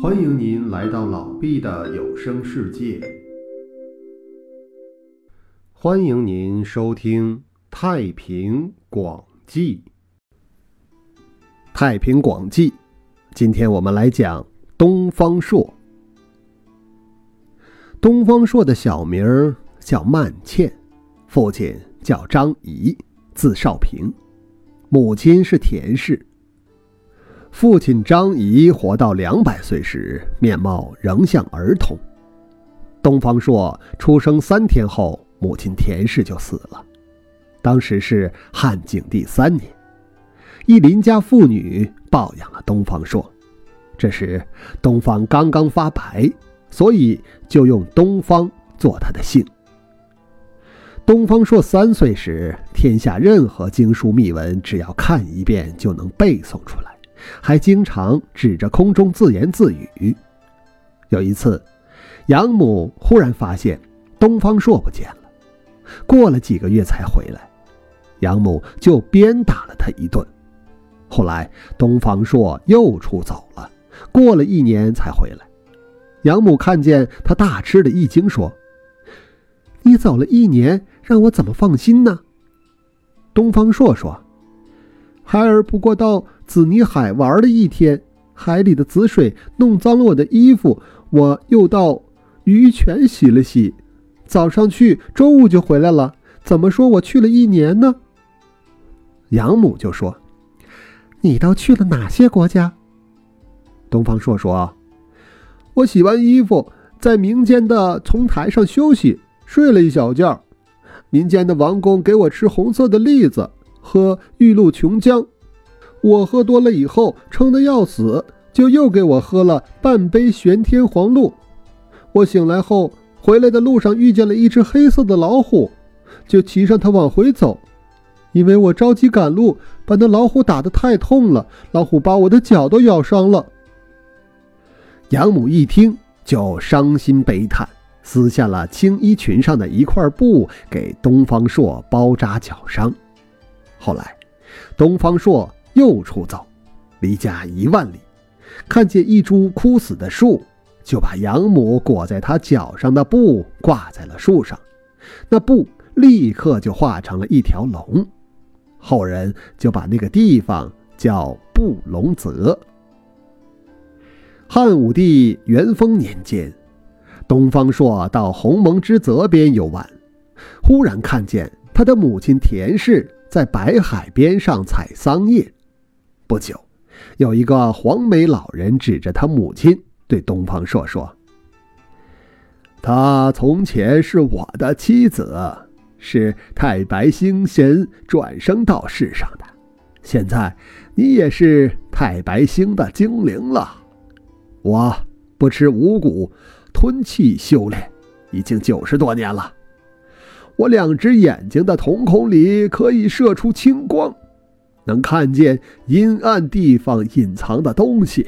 欢迎您来到老毕的有声世界。欢迎您收听《太平广记》。《太平广记》，今天我们来讲东方朔。东方朔的小名叫曼倩，父亲叫张仪，字少平，母亲是田氏。父亲张仪活到两百岁时，面貌仍像儿童。东方朔出生三天后，母亲田氏就死了。当时是汉景帝三年，一邻家妇女抱养了东方朔。这时东方刚刚发白，所以就用东方做他的姓。东方朔三岁时，天下任何经书秘文，只要看一遍就能背诵出来。还经常指着空中自言自语。有一次，养母忽然发现东方朔不见了，过了几个月才回来，养母就鞭打了他一顿。后来东方朔又出走了，过了一年才回来，养母看见他大吃了一惊，说：“你走了一年，让我怎么放心呢？”东方朔说。孩儿不过到紫泥海玩了一天，海里的紫水弄脏了我的衣服，我又到鱼泉洗了洗。早上去，中午就回来了。怎么说我去了一年呢？养母就说：“你都去了哪些国家？”东方朔说：“我洗完衣服，在民间的丛台上休息，睡了一小觉。民间的王公给我吃红色的栗子。”喝玉露琼浆，我喝多了以后撑得要死，就又给我喝了半杯玄天黄露。我醒来后，回来的路上遇见了一只黑色的老虎，就骑上它往回走。因为我着急赶路，把那老虎打得太痛了，老虎把我的脚都咬伤了。养母一听就伤心悲叹，撕下了青衣裙上的一块布，给东方朔包扎脚伤。后来，东方朔又出走，离家一万里，看见一株枯死的树，就把养母裹在他脚上的布挂在了树上，那布立刻就化成了一条龙，后人就把那个地方叫布龙泽。汉武帝元丰年间，东方朔到鸿蒙之泽边游玩，忽然看见他的母亲田氏。在白海边上采桑叶，不久，有一个黄眉老人指着他母亲对东方朔说：“她从前是我的妻子，是太白星神转生到世上的。现在你也是太白星的精灵了。我不吃五谷，吞气修炼，已经九十多年了。”我两只眼睛的瞳孔里可以射出青光，能看见阴暗地方隐藏的东西。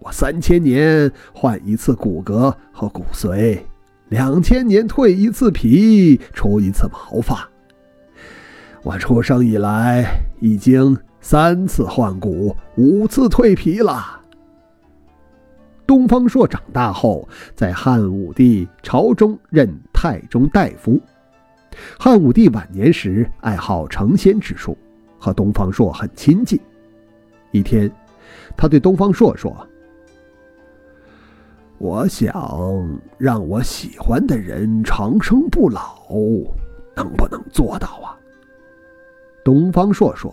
我三千年换一次骨骼和骨髓，两千年蜕一次皮，出一次毛发。我出生以来已经三次换骨，五次蜕皮了。东方朔长大后，在汉武帝朝中任太中大夫。汉武帝晚年时，爱好成仙之术，和东方朔很亲近。一天，他对东方朔说：“我想让我喜欢的人长生不老，能不能做到啊？”东方朔说：“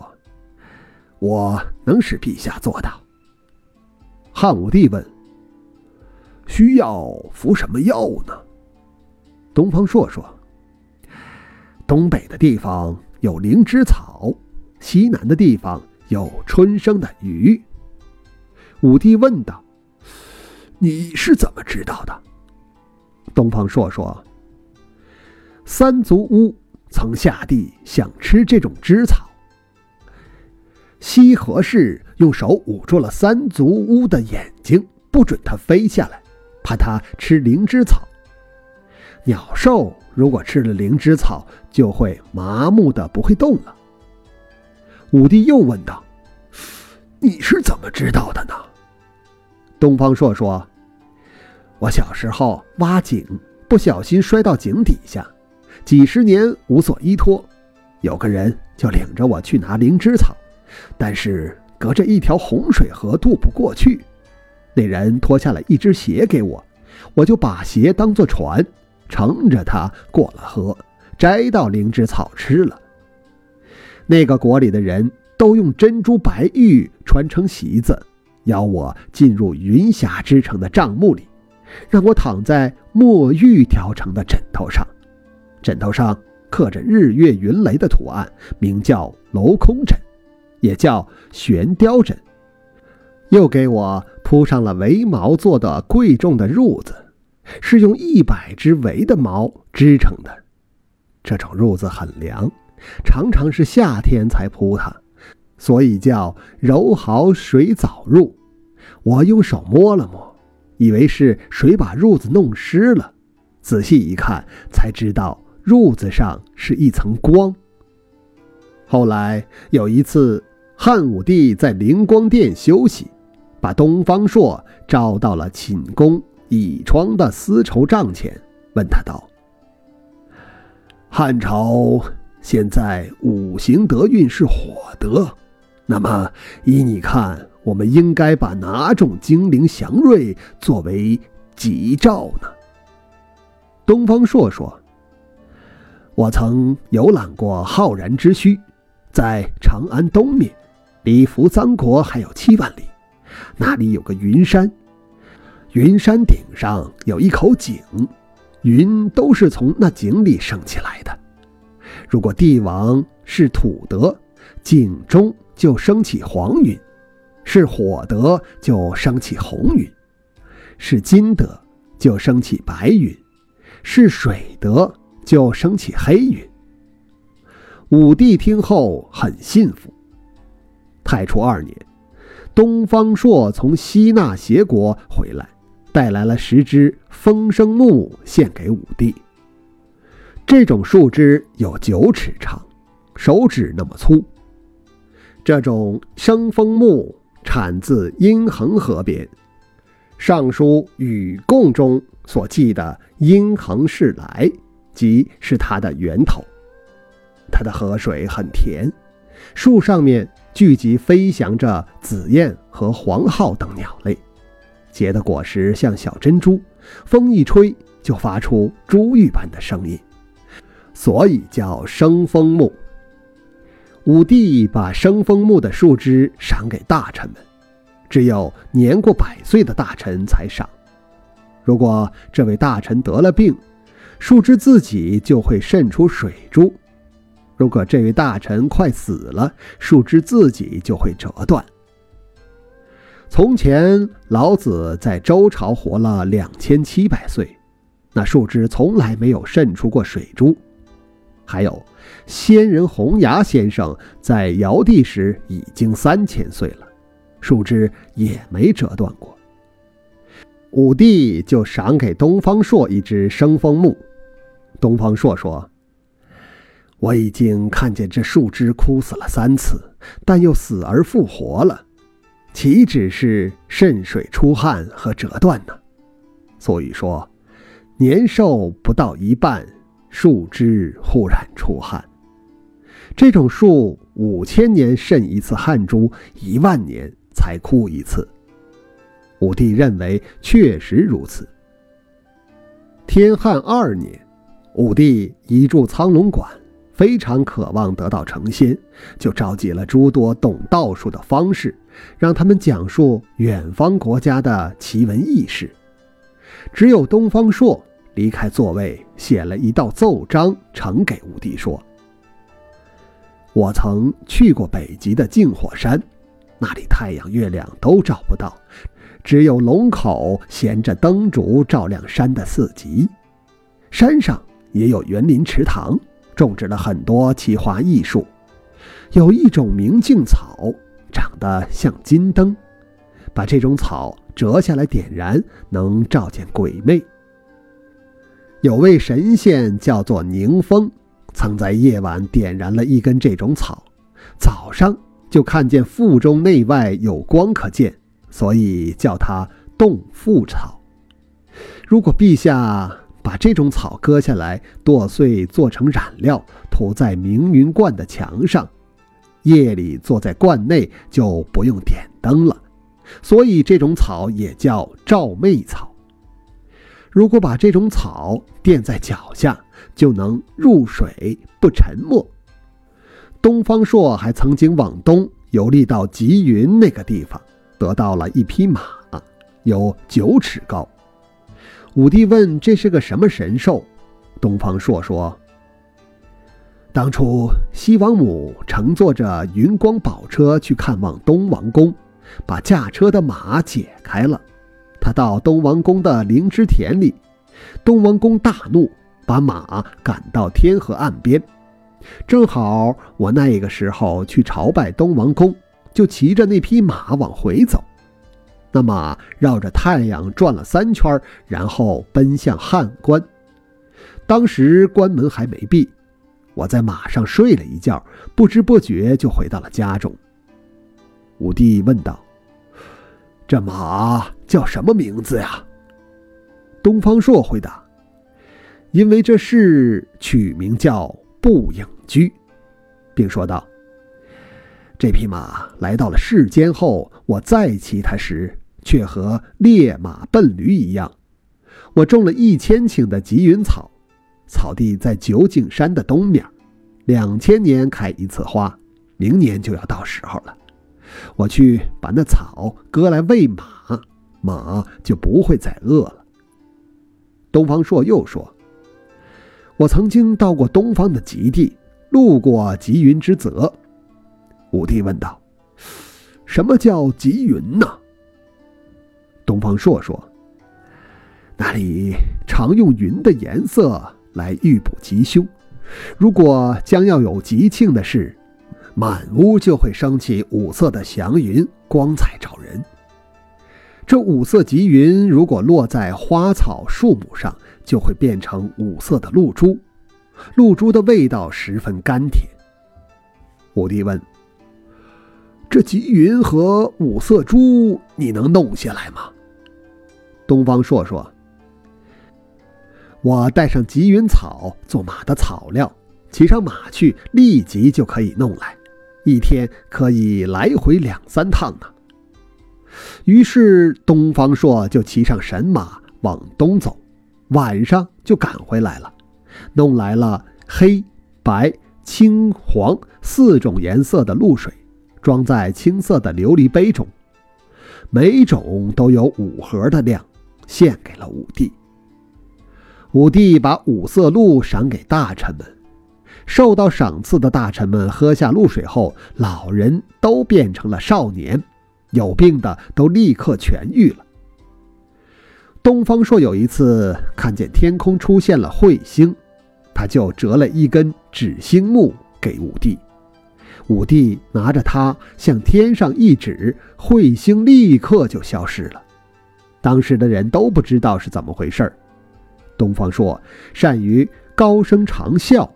我能使陛下做到。”汉武帝问：“需要服什么药呢？”东方朔说。东北的地方有灵芝草，西南的地方有春生的鱼。武帝问道：“你是怎么知道的？”东方朔说：“三足乌曾下地想吃这种芝草，西河氏用手捂住了三足乌的眼睛，不准它飞下来，怕它吃灵芝草。鸟兽。”如果吃了灵芝草，就会麻木的不会动了。武帝又问道：“你是怎么知道的呢？”东方朔说：“我小时候挖井，不小心摔到井底下，几十年无所依托。有个人就领着我去拿灵芝草，但是隔着一条洪水河渡不过去。那人脱下了一只鞋给我，我就把鞋当做船，乘着它过了河，摘到灵芝草吃了。那个国里的人都用珍珠白玉穿成席子。”邀我进入云霞之城的帐幕里，让我躺在墨玉雕成的枕头上，枕头上刻着日月云雷的图案，名叫镂空枕，也叫悬雕枕。又给我铺上了为毛做的贵重的褥子，是用一百只围的毛织成的。这种褥子很凉，常常是夏天才铺它。所以叫柔毫水藻褥，我用手摸了摸，以为是水把褥子弄湿了，仔细一看才知道褥子上是一层光。后来有一次，汉武帝在灵光殿休息，把东方朔召到了寝宫倚窗的丝绸帐前，问他道：“汉朝现在五行德运是火德。”那么，依你看，我们应该把哪种精灵祥瑞作为吉兆呢？东方朔说：“我曾游览过浩然之墟，在长安东面，离扶桑国还有七万里。那里有个云山，云山顶上有一口井，云都是从那井里升起来的。如果帝王是土德，井中。”就升起黄云，是火德就升起红云，是金德就升起白云，是水德就升起黑云。武帝听后很信服。太初二年，东方朔从西纳斜国回来，带来了十枝风声木献给武帝。这种树枝有九尺长，手指那么粗。这种生枫木产自阴衡河边，《尚书·禹贡》中所记的“阴衡是来”，即是它的源头。它的河水很甜，树上面聚集飞翔着紫燕和黄浩等鸟类，结的果实像小珍珠，风一吹就发出珠玉般的声音，所以叫生枫木。武帝把生枫木的树枝赏给大臣们，只有年过百岁的大臣才赏。如果这位大臣得了病，树枝自己就会渗出水珠；如果这位大臣快死了，树枝自己就会折断。从前老子在周朝活了两千七百岁，那树枝从来没有渗出过水珠。还有，仙人洪崖先生在尧帝时已经三千岁了，树枝也没折断过。武帝就赏给东方朔一只生枫木。东方朔说：“我已经看见这树枝枯死了三次，但又死而复活了，岂止是渗水出汗和折断呢？所以说，年寿不到一半。”树枝忽然出汗，这种树五千年渗一次汗珠，一万年才枯一次。武帝认为确实如此。天汉二年，武帝移驻苍龙馆，非常渴望得到成仙，就召集了诸多懂道术的方士，让他们讲述远方国家的奇闻异事。只有东方朔。离开座位，写了一道奏章，呈给武帝说：“我曾去过北极的净火山，那里太阳、月亮都照不到，只有龙口衔着灯烛照亮山的四极。山上也有园林池塘，种植了很多奇花异树，有一种明镜草，长得像金灯，把这种草折下来点燃，能照见鬼魅。”有位神仙叫做宁风，曾在夜晚点燃了一根这种草，早上就看见腹中内外有光可见，所以叫它洞腹草。如果陛下把这种草割下来剁碎做成染料，涂在明云观的墙上，夜里坐在观内就不用点灯了。所以这种草也叫照媚草。如果把这种草垫在脚下，就能入水不沉没。东方朔还曾经往东游历到吉云那个地方，得到了一匹马，有九尺高。武帝问：“这是个什么神兽？”东方朔说：“当初西王母乘坐着云光宝车去看望东王公，把驾车的马解开了。他到东王公的灵芝田里，东王公大怒，把马赶到天河岸边。正好我那个时候去朝拜东王公，就骑着那匹马往回走。”那马绕着太阳转了三圈，然后奔向汉关。当时关门还没闭，我在马上睡了一觉，不知不觉就回到了家中。武帝问道：“这马叫什么名字呀？”东方朔回答：“因为这事取名叫步影驹，并说道：这匹马来到了世间后，我再骑它时。”却和烈马笨驴一样。我种了一千顷的吉云草，草地在九景山的东面，两千年开一次花，明年就要到时候了。我去把那草割来喂马，马就不会再饿了。东方朔又说：“我曾经到过东方的极地，路过极云之泽。”武帝问道：“什么叫极云呢？”东方朔说：“那里常用云的颜色来预卜吉凶，如果将要有吉庆的事，满屋就会升起五色的祥云，光彩照人。这五色吉云如果落在花草树木上，就会变成五色的露珠，露珠的味道十分甘甜。”武帝问：“这吉云和五色珠，你能弄下来吗？”东方朔说：“我带上吉云草做马的草料，骑上马去，立即就可以弄来，一天可以来回两三趟呢。”于是东方朔就骑上神马往东走，晚上就赶回来了，弄来了黑、白、青、黄四种颜色的露水，装在青色的琉璃杯中，每种都有五盒的量。献给了武帝。武帝把五色露赏给大臣们，受到赏赐的大臣们喝下露水后，老人都变成了少年，有病的都立刻痊愈了。东方朔有一次看见天空出现了彗星，他就折了一根指星木给武帝，武帝拿着它向天上一指，彗星立刻就消失了。当时的人都不知道是怎么回事儿。东方朔善于高声长啸，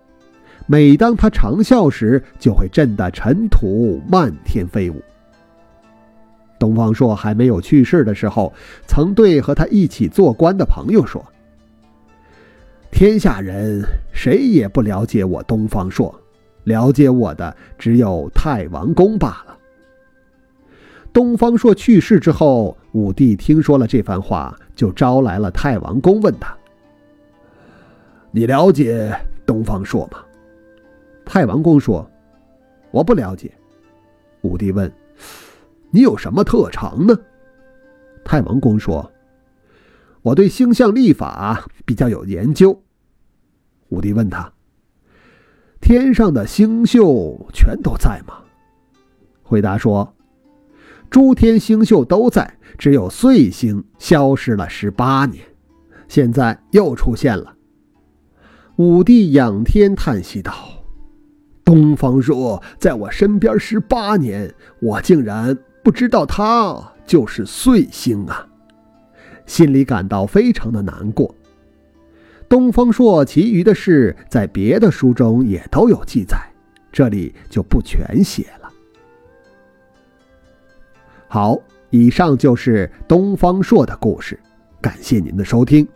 每当他长啸时，就会震得尘土漫天飞舞。东方朔还没有去世的时候，曾对和他一起做官的朋友说：“天下人谁也不了解我东方朔，了解我的只有太王公罢了。”东方朔去世之后，武帝听说了这番话，就招来了太王公，问他：“你了解东方朔吗？”太王公说：“我不了解。”武帝问：“你有什么特长呢？”太王公说：“我对星象历法比较有研究。”武帝问他：“天上的星宿全都在吗？”回答说。诸天星宿都在，只有岁星消失了十八年，现在又出现了。武帝仰天叹息道：“东方朔在我身边十八年，我竟然不知道他就是岁星啊！”心里感到非常的难过。东方朔其余的事在别的书中也都有记载，这里就不全写了。好，以上就是东方朔的故事，感谢您的收听。